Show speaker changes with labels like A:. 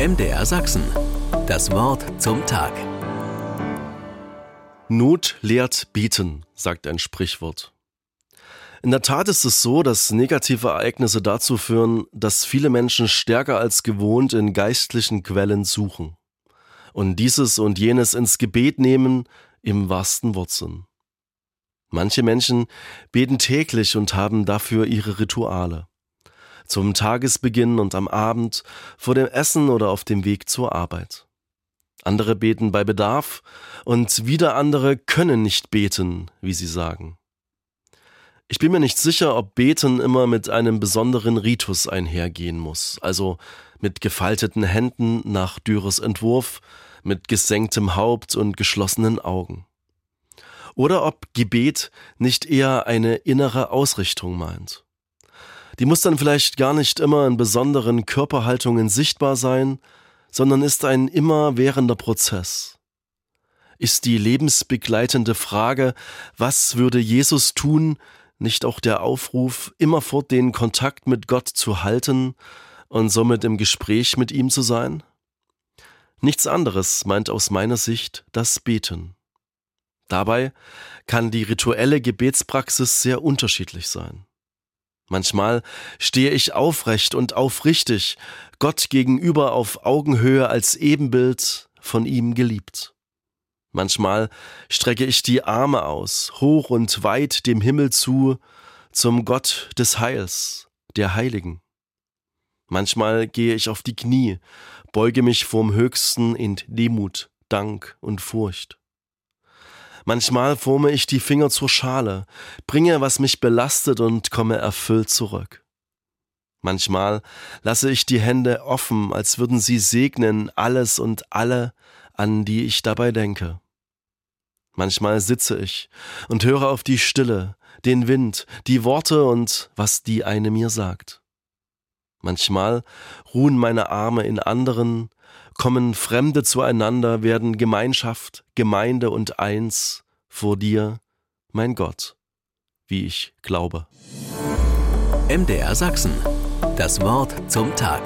A: MDR Sachsen. Das Wort zum Tag.
B: Not lehrt beten, sagt ein Sprichwort. In der Tat ist es so, dass negative Ereignisse dazu führen, dass viele Menschen stärker als gewohnt in geistlichen Quellen suchen und dieses und jenes ins Gebet nehmen im wahrsten Wortsinn. Manche Menschen beten täglich und haben dafür ihre Rituale zum Tagesbeginn und am Abend, vor dem Essen oder auf dem Weg zur Arbeit. Andere beten bei Bedarf und wieder andere können nicht beten, wie sie sagen. Ich bin mir nicht sicher, ob Beten immer mit einem besonderen Ritus einhergehen muss, also mit gefalteten Händen nach Dürres Entwurf, mit gesenktem Haupt und geschlossenen Augen. Oder ob Gebet nicht eher eine innere Ausrichtung meint. Die muss dann vielleicht gar nicht immer in besonderen Körperhaltungen sichtbar sein, sondern ist ein immerwährender Prozess. Ist die lebensbegleitende Frage, was würde Jesus tun, nicht auch der Aufruf, immerfort den Kontakt mit Gott zu halten und somit im Gespräch mit ihm zu sein? Nichts anderes meint aus meiner Sicht das Beten. Dabei kann die rituelle Gebetspraxis sehr unterschiedlich sein. Manchmal stehe ich aufrecht und aufrichtig, Gott gegenüber auf Augenhöhe als Ebenbild von ihm geliebt. Manchmal strecke ich die Arme aus, hoch und weit dem Himmel zu, zum Gott des Heils, der Heiligen. Manchmal gehe ich auf die Knie, beuge mich vorm Höchsten in Demut, Dank und Furcht. Manchmal forme ich die Finger zur Schale, bringe, was mich belastet und komme erfüllt zurück. Manchmal lasse ich die Hände offen, als würden sie segnen alles und alle, an die ich dabei denke. Manchmal sitze ich und höre auf die Stille, den Wind, die Worte und was die eine mir sagt. Manchmal ruhen meine Arme in anderen, kommen Fremde zueinander, werden Gemeinschaft, Gemeinde und eins vor dir, mein Gott, wie ich glaube.
A: MDR Sachsen. Das Wort zum Tag.